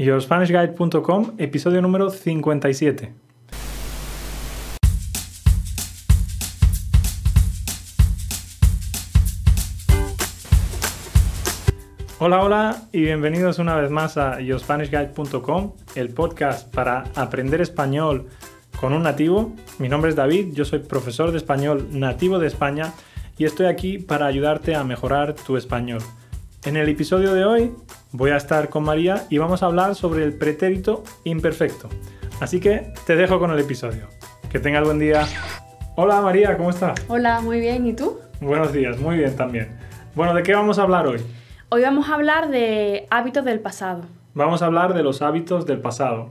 YourSpanishGuide.com, episodio número 57. Hola, hola y bienvenidos una vez más a YourSpanishGuide.com, el podcast para aprender español con un nativo. Mi nombre es David, yo soy profesor de español nativo de España y estoy aquí para ayudarte a mejorar tu español. En el episodio de hoy voy a estar con María y vamos a hablar sobre el pretérito imperfecto. Así que te dejo con el episodio. Que tengas buen día. Hola María, ¿cómo estás? Hola, muy bien. ¿Y tú? Buenos días, muy bien también. Bueno, ¿de qué vamos a hablar hoy? Hoy vamos a hablar de hábitos del pasado. Vamos a hablar de los hábitos del pasado.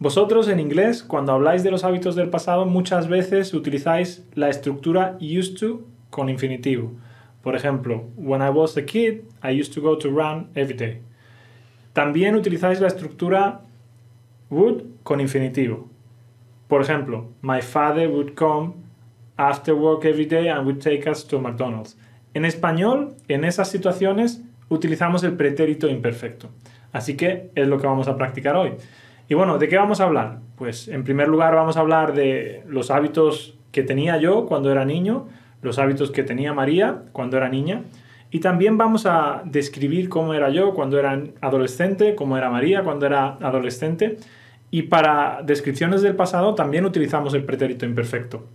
Vosotros en inglés, cuando habláis de los hábitos del pasado, muchas veces utilizáis la estructura used to con infinitivo. Por ejemplo, when I was a kid, I used to go to run every day. También utilizáis la estructura would con infinitivo. Por ejemplo, my father would come after work every day and would take us to McDonald's. En español, en esas situaciones, utilizamos el pretérito imperfecto. Así que es lo que vamos a practicar hoy. Y bueno, ¿de qué vamos a hablar? Pues en primer lugar vamos a hablar de los hábitos que tenía yo cuando era niño, los hábitos que tenía María cuando era niña, y también vamos a describir cómo era yo cuando era adolescente, cómo era María cuando era adolescente, y para descripciones del pasado también utilizamos el pretérito imperfecto.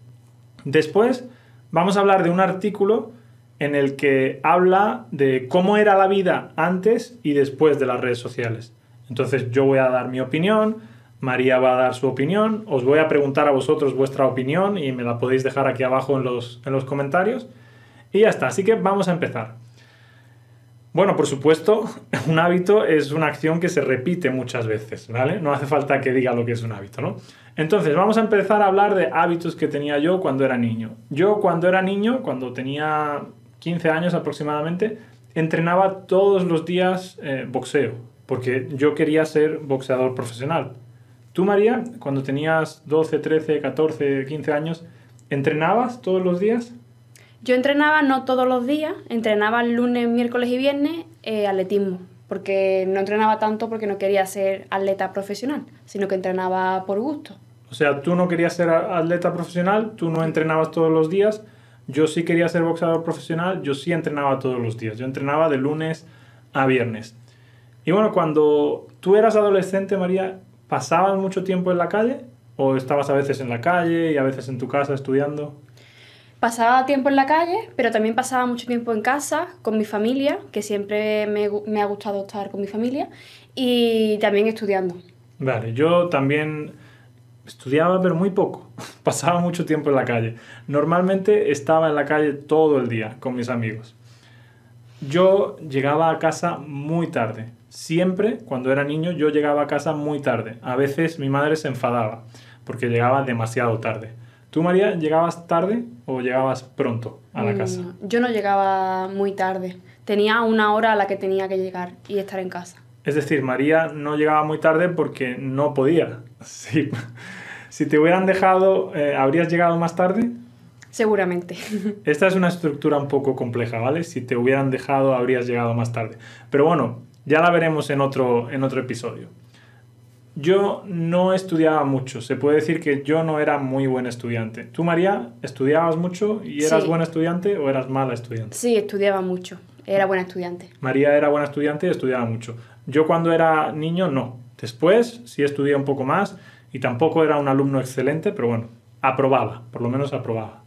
Después vamos a hablar de un artículo en el que habla de cómo era la vida antes y después de las redes sociales. Entonces yo voy a dar mi opinión, María va a dar su opinión, os voy a preguntar a vosotros vuestra opinión y me la podéis dejar aquí abajo en los, en los comentarios. Y ya está, así que vamos a empezar. Bueno, por supuesto, un hábito es una acción que se repite muchas veces, ¿vale? No hace falta que diga lo que es un hábito, ¿no? Entonces, vamos a empezar a hablar de hábitos que tenía yo cuando era niño. Yo cuando era niño, cuando tenía 15 años aproximadamente, entrenaba todos los días eh, boxeo, porque yo quería ser boxeador profesional. Tú, María, cuando tenías 12, 13, 14, 15 años, ¿entrenabas todos los días? Yo entrenaba no todos los días, entrenaba lunes, miércoles y viernes eh, atletismo, porque no entrenaba tanto porque no quería ser atleta profesional, sino que entrenaba por gusto. O sea, tú no querías ser atleta profesional, tú no entrenabas todos los días, yo sí quería ser boxeador profesional, yo sí entrenaba todos los días. Yo entrenaba de lunes a viernes. Y bueno, cuando tú eras adolescente, María, ¿pasabas mucho tiempo en la calle? ¿O estabas a veces en la calle y a veces en tu casa estudiando? Pasaba tiempo en la calle, pero también pasaba mucho tiempo en casa con mi familia, que siempre me, me ha gustado estar con mi familia, y también estudiando. Vale, yo también Estudiaba, pero muy poco. Pasaba mucho tiempo en la calle. Normalmente estaba en la calle todo el día con mis amigos. Yo llegaba a casa muy tarde. Siempre, cuando era niño, yo llegaba a casa muy tarde. A veces mi madre se enfadaba porque llegaba demasiado tarde. ¿Tú, María, llegabas tarde o llegabas pronto a la casa? Mm, yo no llegaba muy tarde. Tenía una hora a la que tenía que llegar y estar en casa. Es decir, María no llegaba muy tarde porque no podía. Sí. Si te hubieran dejado, eh, ¿habrías llegado más tarde? Seguramente. Esta es una estructura un poco compleja, ¿vale? Si te hubieran dejado, habrías llegado más tarde. Pero bueno, ya la veremos en otro, en otro episodio. Yo no estudiaba mucho. Se puede decir que yo no era muy buen estudiante. ¿Tú, María, estudiabas mucho y eras buena estudiante o eras mala estudiante? Sí, estudiaba mucho. Era buena estudiante. María era buena estudiante y estudiaba mucho. Yo cuando era niño no. Después sí estudié un poco más y tampoco era un alumno excelente, pero bueno, aprobaba, por lo menos aprobaba.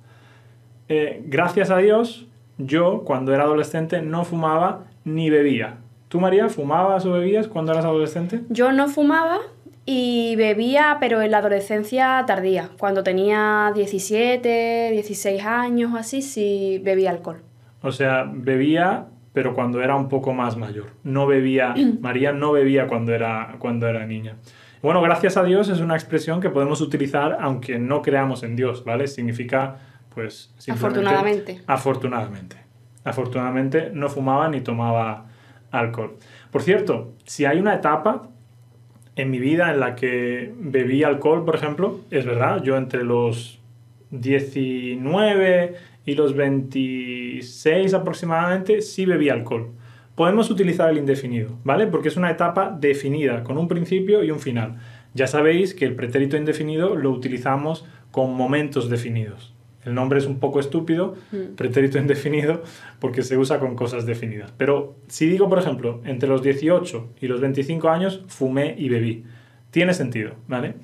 Eh, gracias a Dios, yo cuando era adolescente no fumaba ni bebía. ¿Tú, María, fumabas o bebías cuando eras adolescente? Yo no fumaba y bebía, pero en la adolescencia tardía. Cuando tenía 17, 16 años o así, sí bebía alcohol. O sea, bebía pero cuando era un poco más mayor. No bebía, María no bebía cuando era, cuando era niña. Bueno, gracias a Dios es una expresión que podemos utilizar aunque no creamos en Dios, ¿vale? Significa, pues, Afortunadamente. Afortunadamente. Afortunadamente no fumaba ni tomaba alcohol. Por cierto, si hay una etapa en mi vida en la que bebí alcohol, por ejemplo, es verdad, yo entre los 19 y los 26 aproximadamente sí bebí alcohol. podemos utilizar el indefinido, ¿vale? Porque es una etapa definida, con un principio y un final. Ya sabéis que el pretérito indefinido lo utilizamos con momentos definidos. El nombre es un poco estúpido, Mm. pretérito indefinido, porque se usa con cosas definidas. Pero si digo, por ejemplo, entre los 18 y los 25 años fumé y bebí, tiene sentido, ¿vale?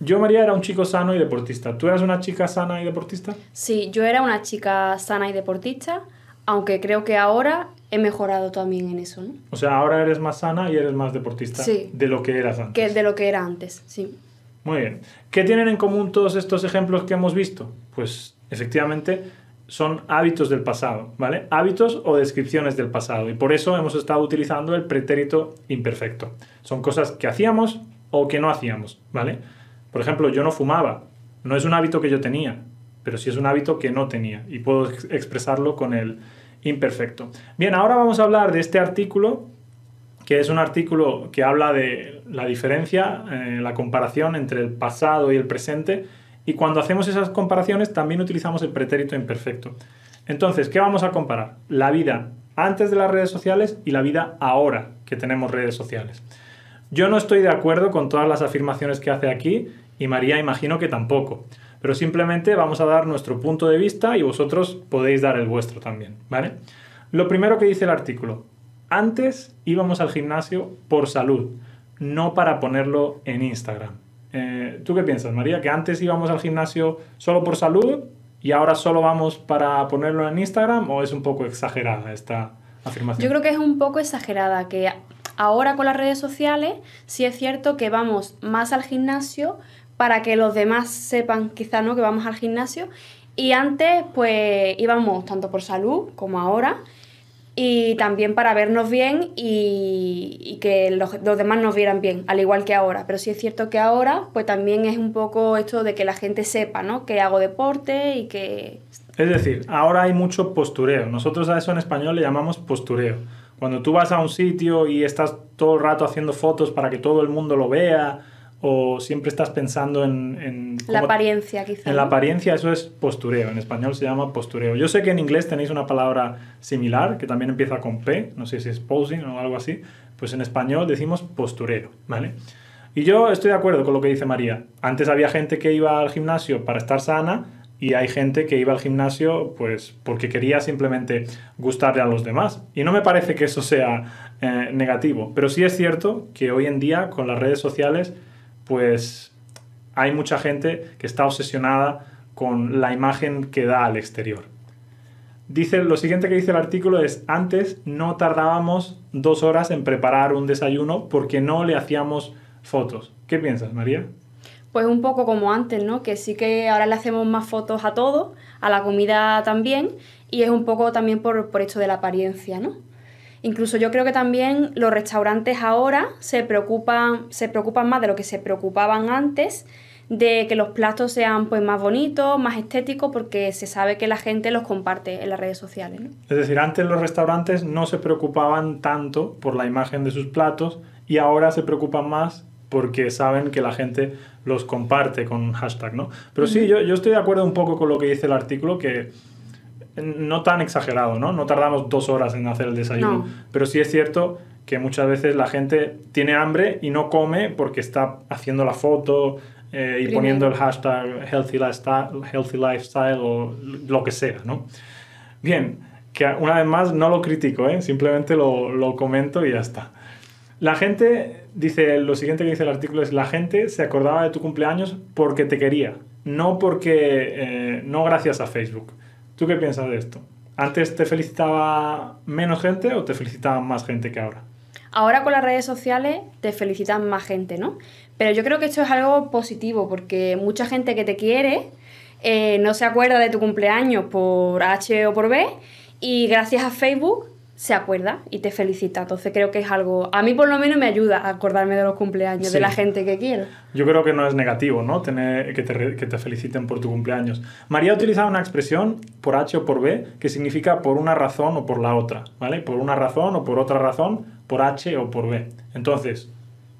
Yo, María, era un chico sano y deportista. ¿Tú eras una chica sana y deportista? Sí, yo era una chica sana y deportista, aunque creo que ahora he mejorado también en eso, ¿no? O sea, ahora eres más sana y eres más deportista Sí. de lo que eras antes. Que de lo que era antes, sí. Muy bien. ¿Qué tienen en común todos estos ejemplos que hemos visto? Pues efectivamente son hábitos del pasado, ¿vale? Hábitos o descripciones del pasado. Y por eso hemos estado utilizando el pretérito imperfecto. Son cosas que hacíamos o que no hacíamos, ¿vale? Por ejemplo, yo no fumaba. No es un hábito que yo tenía, pero sí es un hábito que no tenía. Y puedo ex- expresarlo con el imperfecto. Bien, ahora vamos a hablar de este artículo que es un artículo que habla de la diferencia, eh, la comparación entre el pasado y el presente, y cuando hacemos esas comparaciones también utilizamos el pretérito imperfecto. Entonces, ¿qué vamos a comparar? La vida antes de las redes sociales y la vida ahora que tenemos redes sociales. Yo no estoy de acuerdo con todas las afirmaciones que hace aquí y María imagino que tampoco, pero simplemente vamos a dar nuestro punto de vista y vosotros podéis dar el vuestro también, ¿vale? Lo primero que dice el artículo, antes íbamos al gimnasio por salud, no para ponerlo en Instagram. Eh, ¿Tú qué piensas, María? ¿Que antes íbamos al gimnasio solo por salud y ahora solo vamos para ponerlo en Instagram o es un poco exagerada esta afirmación? Yo creo que es un poco exagerada, que ahora con las redes sociales sí es cierto que vamos más al gimnasio para que los demás sepan quizá no que vamos al gimnasio y antes pues íbamos tanto por salud como ahora y también para vernos bien y, y que los, los demás nos vieran bien, al igual que ahora. Pero sí es cierto que ahora pues también es un poco esto de que la gente sepa ¿no? que hago deporte y que Es decir, ahora hay mucho postureo. Nosotros a eso en español le llamamos postureo. Cuando tú vas a un sitio y estás todo el rato haciendo fotos para que todo el mundo lo vea, o siempre estás pensando en... en la cómo- apariencia quizá. En la apariencia eso es postureo, en español se llama postureo. Yo sé que en inglés tenéis una palabra similar que también empieza con P, no sé si es posing o algo así, pues en español decimos postureo, ¿vale? Y yo estoy de acuerdo con lo que dice María. Antes había gente que iba al gimnasio para estar sana y hay gente que iba al gimnasio pues porque quería simplemente gustarle a los demás. Y no me parece que eso sea eh, negativo, pero sí es cierto que hoy en día con las redes sociales pues hay mucha gente que está obsesionada con la imagen que da al exterior. Dice, lo siguiente que dice el artículo es, antes no tardábamos dos horas en preparar un desayuno porque no le hacíamos fotos. ¿Qué piensas, María? Pues un poco como antes, ¿no? Que sí que ahora le hacemos más fotos a todo, a la comida también, y es un poco también por, por de la apariencia, ¿no? Incluso yo creo que también los restaurantes ahora se preocupan, se preocupan más de lo que se preocupaban antes, de que los platos sean pues más bonitos, más estéticos, porque se sabe que la gente los comparte en las redes sociales, ¿no? Es decir, antes los restaurantes no se preocupaban tanto por la imagen de sus platos y ahora se preocupan más porque saben que la gente los comparte con un hashtag, ¿no? Pero sí, yo, yo estoy de acuerdo un poco con lo que dice el artículo, que no tan exagerado, ¿no? No tardamos dos horas en hacer el desayuno, No. pero sí es cierto que muchas veces la gente tiene hambre y no come porque está haciendo la foto eh, y Primero. poniendo el hashtag healthy lifestyle, healthy lifestyle o lo que sea, ¿no? Bien, que una vez más no lo critico, ¿eh? simplemente lo, lo comento y ya está. La gente, dice, lo siguiente que dice el artículo es, la gente se acordaba de tu cumpleaños porque te quería, no porque, eh, no gracias a Facebook. ¿Tú qué piensas de esto? ¿Antes te felicitaba menos gente o te felicitaba más gente que ahora? Ahora con las redes sociales te felicitan más gente, ¿no? Pero yo creo que esto es algo positivo porque mucha gente que te quiere eh, no se acuerda de tu cumpleaños por H o por B y gracias a Facebook se acuerda y te felicita. Entonces creo que es algo, a mí por lo menos me ayuda a acordarme de los cumpleaños Sí. de la gente que quiero. Yo creo que no es negativo, ¿no? Tener, que, te, que te feliciten por tu cumpleaños. María ha utilizado una expresión por H o por B que significa por una razón o por la otra, ¿vale? Por una razón o por otra razón, por H o por B. Entonces,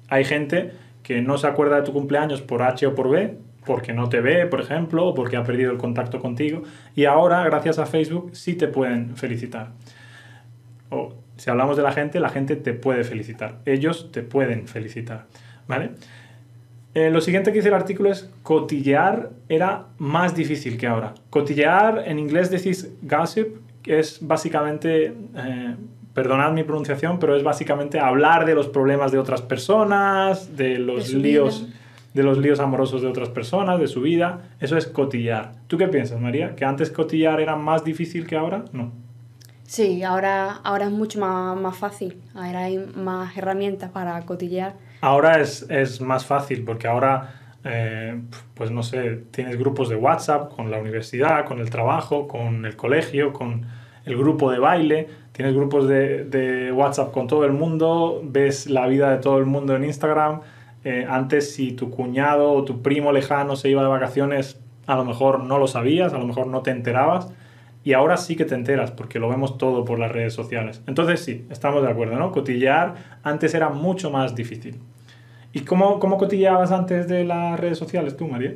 hay gente que no se acuerda de tu cumpleaños por H o por B, porque no te ve, por ejemplo, o porque ha perdido el contacto contigo, y ahora, gracias a Facebook, sí te pueden felicitar. Si hablamos de la gente, la gente te puede felicitar. Ellos te pueden felicitar. ¿Vale? Eh, lo siguiente que dice el artículo es cotillear era más difícil que ahora. Cotillear, en inglés decís gossip, que es básicamente, eh, perdonad mi pronunciación, pero es básicamente hablar de los problemas de otras personas, de los líos de los líos amorosos de otras personas, de su vida. Eso es cotillear. ¿Tú qué piensas, María? ¿Que antes cotillar era más difícil que ahora? No. Sí, ahora, ahora es mucho más, más fácil. Ahora hay más herramientas para cotillear. Ahora es, es más fácil porque ahora, eh, pues no sé, tienes grupos de WhatsApp con la universidad, con el trabajo, con el colegio, con el grupo de baile. Tienes grupos de, de WhatsApp con todo el mundo, ves la vida de todo el mundo en Instagram eh, antes si tu cuñado o tu primo lejano se iba de vacaciones, a lo mejor no lo sabías, a lo mejor no te enterabas. Y ahora sí que te enteras porque lo vemos todo por las redes sociales. Entonces sí, estamos de acuerdo, ¿no? Cotillear antes era mucho más difícil. ¿Y cómo, cómo cotilleabas antes de las redes sociales tú, María?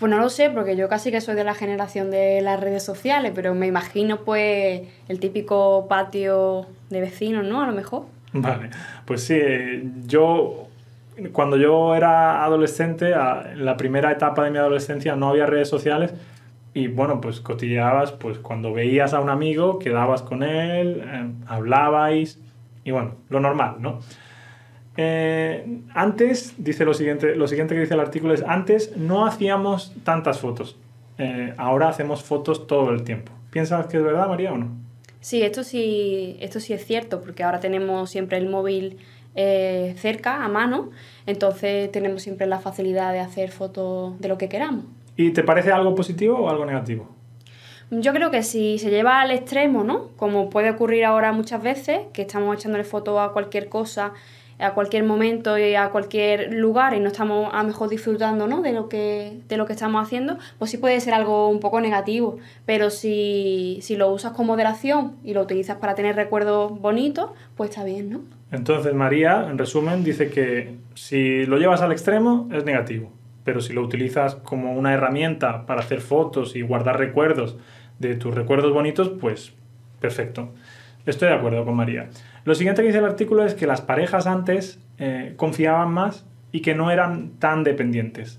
Pues no lo sé, porque yo casi que soy de la generación de las redes sociales, pero me imagino pues el típico patio de vecinos, ¿no? A lo mejor. Vale, pues sí, yo cuando yo era adolescente, en la primera etapa de mi adolescencia no había redes sociales y bueno, pues cotilleabas, pues cuando veías a un amigo, quedabas con él, eh, hablabais y bueno, lo normal, ¿no? Eh, antes, dice lo siguiente, lo siguiente que dice el artículo es, antes no hacíamos tantas fotos, eh, ahora hacemos fotos todo el tiempo. ¿Piensas que es verdad, María, o no? Sí, esto sí, esto sí es cierto, porque ahora tenemos siempre el móvil eh, cerca, a mano, entonces tenemos siempre la facilidad de hacer fotos de lo que queramos. ¿Y te parece algo positivo o algo negativo? Yo creo que si se lleva al extremo, ¿no? Como puede ocurrir ahora muchas veces, que estamos echándole fotos a cualquier cosa a cualquier momento y a cualquier lugar y no estamos a lo mejor disfrutando ¿no? de, lo que, de lo que estamos haciendo, pues sí puede ser algo un poco negativo. Pero si, si lo usas con moderación y lo utilizas para tener recuerdos bonitos, pues está bien, ¿no? Entonces María, en resumen, dice que si lo llevas al extremo es negativo, pero si lo utilizas como una herramienta para hacer fotos y guardar recuerdos de tus recuerdos bonitos, pues perfecto. Estoy de acuerdo con María. Lo siguiente que dice el artículo es que las parejas antes eh, confiaban más y que no eran tan dependientes.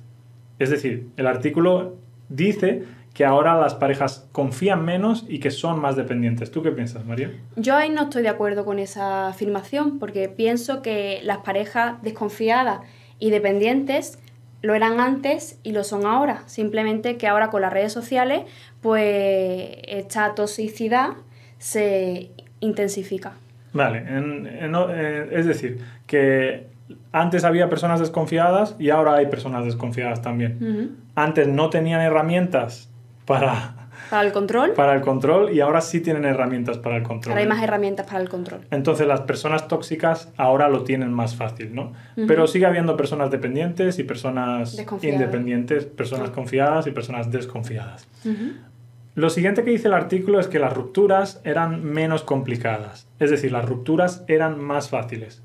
Es decir, el artículo dice que ahora las parejas confían menos y que son más dependientes. ¿Tú qué piensas, María? Yo ahí no estoy de acuerdo con esa afirmación porque pienso que las parejas desconfiadas y dependientes lo eran antes y lo son ahora. Simplemente que ahora con las redes sociales, pues esta toxicidad se intensifica. Vale, eh, es decir, que antes había personas desconfiadas y ahora hay personas desconfiadas también. Antes no tenían herramientas para... Para el control. Para el control y ahora sí tienen herramientas para el control. Ahora hay más herramientas para el control. Entonces las personas tóxicas ahora lo tienen más fácil, ¿no? Pero sigue habiendo personas dependientes y personas independientes, personas confiadas y personas desconfiadas. Lo siguiente que dice el artículo es que las rupturas eran menos complicadas, es decir, las rupturas eran más fáciles.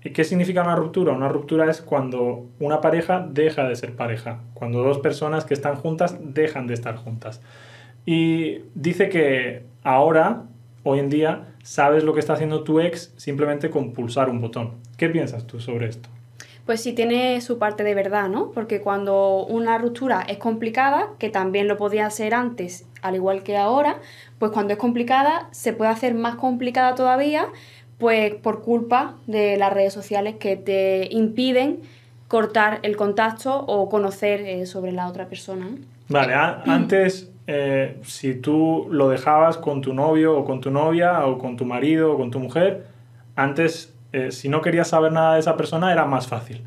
¿Qué significa una ruptura? Una ruptura es cuando una pareja deja de ser pareja, cuando dos personas que están juntas dejan de estar juntas. Y dice que ahora, hoy en día, sabes lo que está haciendo tu ex simplemente con pulsar un botón. ¿Qué piensas tú sobre esto? pues sí tiene su parte de verdad, ¿no? Porque cuando una ruptura es complicada, que también lo podía ser antes, al igual que ahora, pues cuando es complicada se puede hacer más complicada todavía, pues por culpa de las redes sociales que te impiden cortar el contacto o conocer eh, sobre la otra persona. Vale, antes eh, si tú lo dejabas con tu novio o con tu novia o con tu marido o con tu mujer, antes eh, si no querías saber nada de esa persona era más fácil.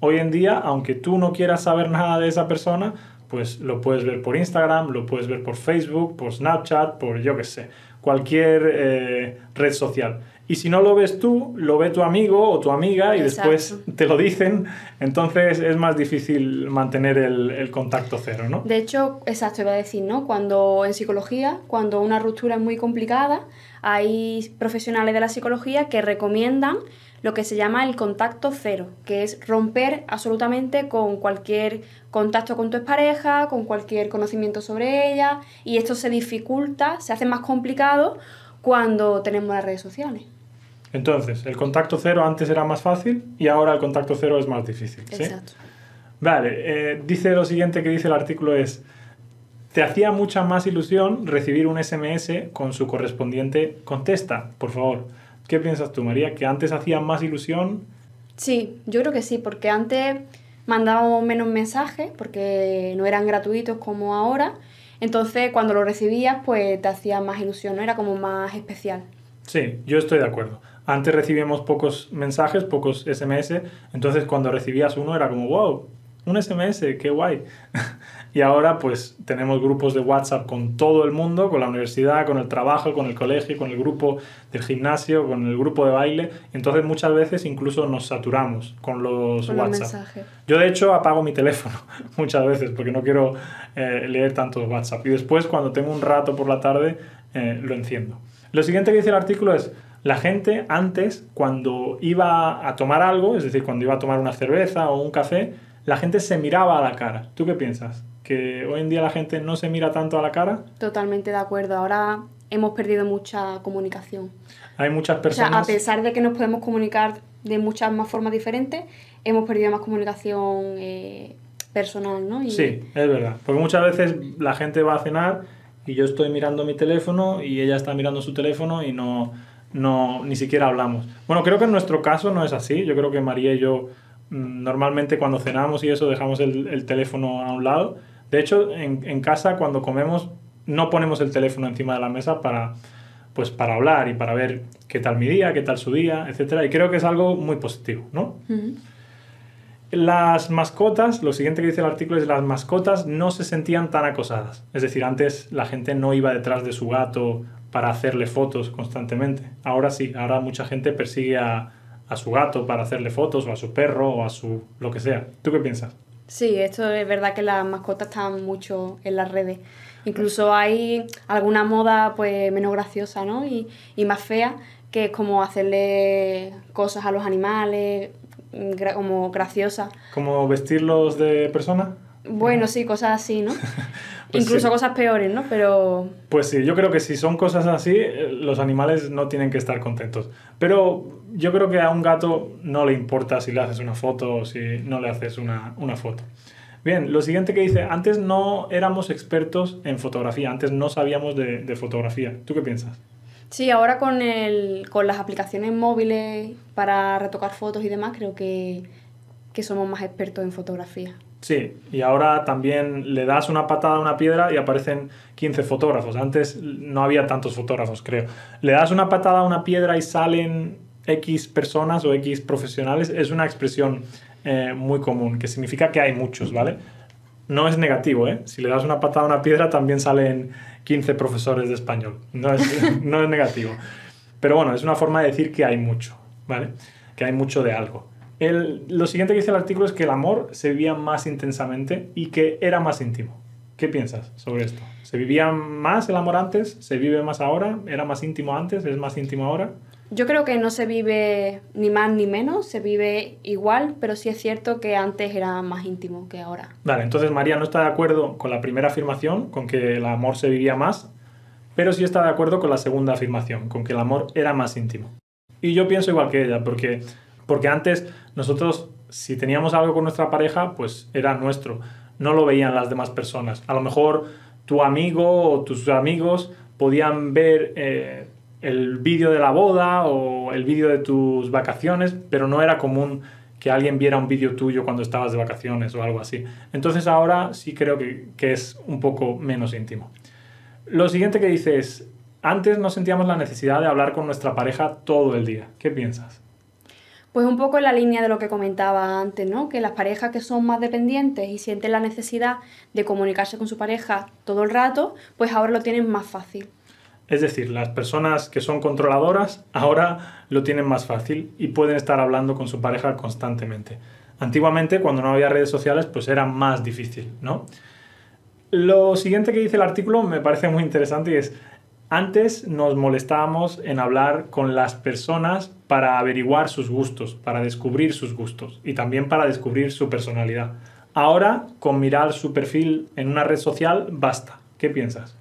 Hoy en día, aunque tú no quieras saber nada de esa persona, pues lo puedes ver por Instagram, lo puedes ver por Facebook, por Snapchat, por yo qué sé, cualquier eh, red social. Y si no lo ves tú, lo ve tu amigo o tu amiga y después te lo dicen, entonces es más difícil mantener el, el, contacto cero, ¿no? De hecho, exacto, iba a decir, ¿no? Cuando en psicología, cuando una ruptura es muy complicada, hay profesionales de la psicología que recomiendan lo que se llama el contacto cero, que es romper absolutamente con cualquier contacto con tu pareja, con cualquier conocimiento sobre ella, y esto se dificulta, se hace más complicado cuando tenemos las redes sociales. Entonces, el contacto cero antes era más fácil y ahora el contacto cero es más difícil. ¿sí? Exacto. Vale, eh, dice lo siguiente que dice el artículo es, te hacía mucha más ilusión recibir un SMS con su correspondiente contesta, por favor. ¿Qué piensas tú, María? ¿Que antes hacía más ilusión? Sí, yo creo que sí, porque antes mandábamos menos mensajes, porque no eran gratuitos como ahora. Entonces, cuando lo recibías, pues te hacía más ilusión, ¿no? Era como más especial. Sí, yo estoy de acuerdo. Antes recibíamos pocos mensajes, pocos SMS, entonces cuando recibías uno era como, wow, un SMS, qué guay. y ahora pues tenemos grupos de WhatsApp con todo el mundo, con la universidad, con el trabajo, con el colegio, con el grupo del gimnasio, con el grupo de baile. Entonces muchas veces incluso nos saturamos con los Con WhatsApp. Yo de hecho apago mi teléfono muchas veces porque no quiero eh, leer tanto WhatsApp. Y después cuando tengo un rato por la tarde eh, lo enciendo. Lo siguiente que dice el artículo es, la gente antes cuando iba a tomar algo, es decir, cuando iba a tomar una cerveza o un café, la gente se miraba a la cara. ¿Tú qué piensas? ¿Que hoy en día la gente no se mira tanto a la cara? Totalmente de acuerdo. Ahora hemos perdido mucha comunicación. Hay muchas O sea, a personas... pesar de que nos podemos comunicar de muchas más formas diferentes, hemos perdido más comunicación eh, personal, ¿no? Y Sí, es verdad. Porque muchas veces la gente va a cenar y yo estoy mirando mi teléfono y ella está mirando su teléfono y no, no ni siquiera hablamos. Bueno, creo que en nuestro caso no es así. Yo creo que María y yo mm, normalmente cuando cenamos y eso dejamos el, el teléfono a un lado. De hecho, en, en casa cuando comemos no ponemos el teléfono encima de la mesa para pues para hablar y para ver qué tal mi día, qué tal su día, etcétera. Y creo que es algo muy positivo, ¿no? Las mascotas, lo siguiente que dice el artículo es las mascotas no se sentían tan acosadas. Es decir, antes la gente no iba detrás de su gato para hacerle fotos constantemente. Ahora sí, ahora mucha gente persigue a, a su gato para hacerle fotos o a su perro o a su lo que sea. ¿Tú qué piensas? Sí, esto es verdad que las mascotas están mucho en las redes. Incluso hay alguna moda pues menos graciosa, ¿no? Y, y más fea, que es como hacerle cosas a los animales, gra- como graciosas. ¿Como vestirlos de persona? Bueno, sí, cosas así, ¿no? Pues Incluso sí. cosas peores, ¿no? Pero Pues sí, yo creo que si son cosas así, eh, los animales no tienen que estar contentos. Pero yo creo que a un gato no le importa si le haces una foto o si no le haces una, una foto. Bien, lo siguiente que dice, antes no éramos expertos en fotografía, antes no sabíamos de, de fotografía. ¿Tú qué piensas? sí, ahora con, el, con las aplicaciones móviles para retocar fotos y demás, creo que, que somos más expertos en fotografía. Sí, y ahora también le das una patada a una piedra y aparecen 15 fotógrafos. Antes no había tantos fotógrafos, creo. Le das una patada a una piedra y salen X personas o X profesionales. Es una expresión eh, muy común, que significa que hay muchos, ¿vale? No es negativo, ¿eh? Si le das una patada a una piedra también salen 15 profesores de español. No es, no es negativo. Pero bueno, es una forma de decir que hay mucho, ¿vale? Que hay mucho de algo. El- lo siguiente que dice el artículo es que el amor se vivía más intensamente y que era más íntimo. ¿Qué piensas sobre esto? ¿Se vivía más el amor antes? ¿Se vive más ahora? ¿Era más íntimo antes? ¿Es más íntimo ahora? Yo creo que no se vive ni más ni menos, se vive igual, pero sí es cierto que antes era más íntimo que ahora. Vale, entonces María no está de acuerdo con la primera afirmación, con que el amor se vivía más, pero sí está de acuerdo con la segunda afirmación, con que el amor era más íntimo. Y yo pienso igual que ella, porque, porque antes nosotros, si teníamos algo con nuestra pareja, pues era nuestro, no lo veían las demás personas. A lo mejor tu amigo o tus amigos podían ver eh, el vídeo de la boda o el vídeo de tus vacaciones, pero no era común que alguien viera un vídeo tuyo cuando estabas de vacaciones o algo así. Entonces ahora sí creo que, que es un poco menos íntimo. Lo siguiente que dice es, antes no sentíamos la necesidad de hablar con nuestra pareja todo el día. ¿Qué piensas? Pues un poco en la línea de lo que comentaba antes, ¿no? Que las parejas que son más dependientes y sienten la necesidad de comunicarse con su pareja todo el rato, pues ahora lo tienen más fácil. Es decir, las personas que son controladoras ahora lo tienen más fácil y pueden estar hablando con su pareja constantemente. Antiguamente, cuando no había redes sociales, pues era más difícil, ¿no? Lo siguiente que dice el artículo me parece muy interesante y es, antes nos molestábamos en hablar con las personas para averiguar sus gustos, para descubrir sus gustos y también para descubrir su personalidad. Ahora, con mirar su perfil en una red social, basta. ¿Qué piensas?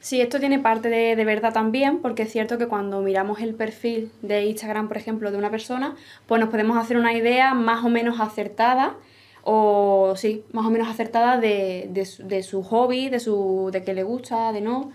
Sí, esto tiene parte de, de, verdad también, porque es cierto que cuando miramos el perfil de Instagram, por ejemplo, de una persona, pues nos podemos hacer una idea más o menos acertada, o sí, más o menos acertada de, de, su, de su hobby, de, su, de qué le gusta, de no.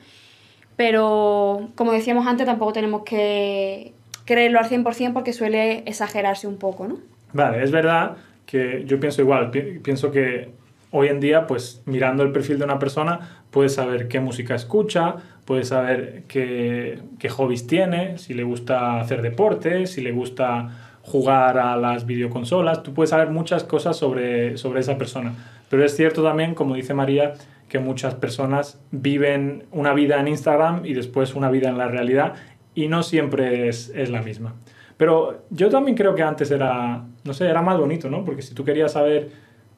Pero, como decíamos antes, tampoco tenemos que creerlo al 100% porque suele exagerarse un poco, ¿no? Vale, es verdad que yo pienso igual, pienso que hoy en día, pues mirando el perfil de una persona, puedes saber qué música escucha, puedes saber qué, qué hobbies tiene, si le gusta hacer deporte, si le gusta jugar a las videoconsolas, tú puedes saber muchas cosas sobre, sobre esa persona. Pero es cierto también, como dice María, que muchas personas viven una vida en Instagram y después una vida en la realidad y no siempre es, es, la misma. Pero yo también creo que antes era, no sé, era más bonito, ¿no? Porque si tú querías saber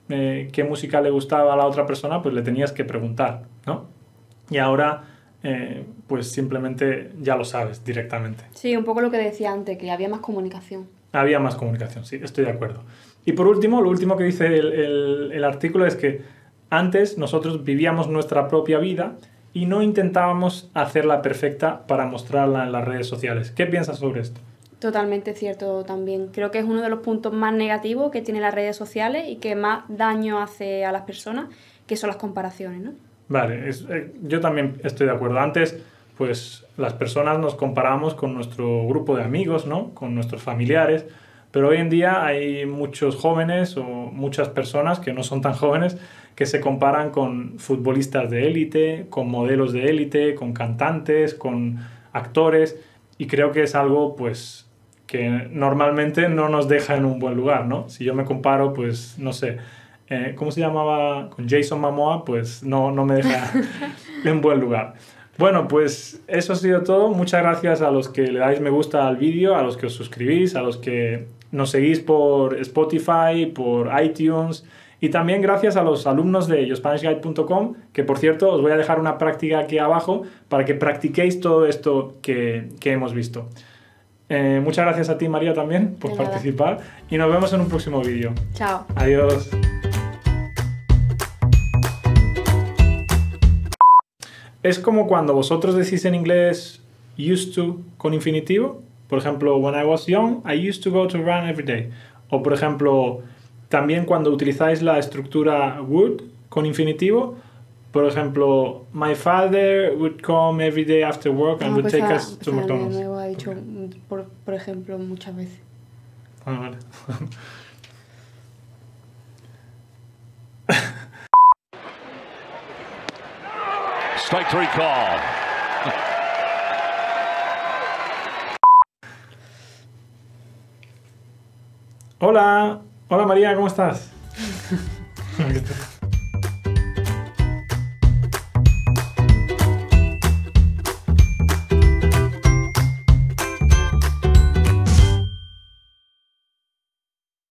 eh, qué música le gustaba a la otra persona, pues le tenías que preguntar, ¿no? Y ahora, eh, pues simplemente ya lo sabes directamente. Sí, un poco lo que decía antes, que había más comunicación. Había más comunicación, sí, estoy de acuerdo. Y por último, lo último que dice el, el, el artículo es que antes nosotros vivíamos nuestra propia vida y no intentábamos hacerla perfecta para mostrarla en las redes sociales. ¿Qué piensas sobre esto? Totalmente cierto también. Creo que es uno de los puntos más negativos que tienen las redes sociales y que más daño hace a las personas, que son las comparaciones, ¿no? Vale, es, eh, yo también estoy de acuerdo. Antes, pues las personas nos comparamos con nuestro grupo de amigos, ¿no? Con nuestros familiares, pero hoy en día hay muchos jóvenes o muchas personas que no son tan jóvenes que se comparan con futbolistas de élite, con modelos de élite, con cantantes, con actores y creo que es algo pues que normalmente no nos deja en un buen lugar, ¿no? Si yo me comparo, pues no sé, eh, ¿cómo se llamaba? Con Jason Momoa, pues no, no me deja en buen lugar. Bueno, pues eso ha sido todo. Muchas gracias a los que le dais me gusta al vídeo, a los que os suscribís, a los que nos seguís por Spotify, por iTunes y también gracias a los alumnos de YoSpanishGuide.com, que por cierto os voy a dejar una práctica aquí abajo para que practiquéis todo esto que, que hemos visto. Eh, muchas gracias a ti María también por participar y nos vemos en un próximo vídeo. Chao. Adiós. Es como cuando vosotros decís en inglés used to con infinitivo. Por ejemplo, when I was young, I used to go to run every day. O por ejemplo, también cuando utilizáis la estructura would con infinitivo, por ejemplo, my father would come every day after work and Ah, would pues take a- us to pues McDonald's. nuevo ha dicho, por, por ejemplo, muchas veces. Ah, vale. Strike three call. Hola, hola María, ¿cómo estás?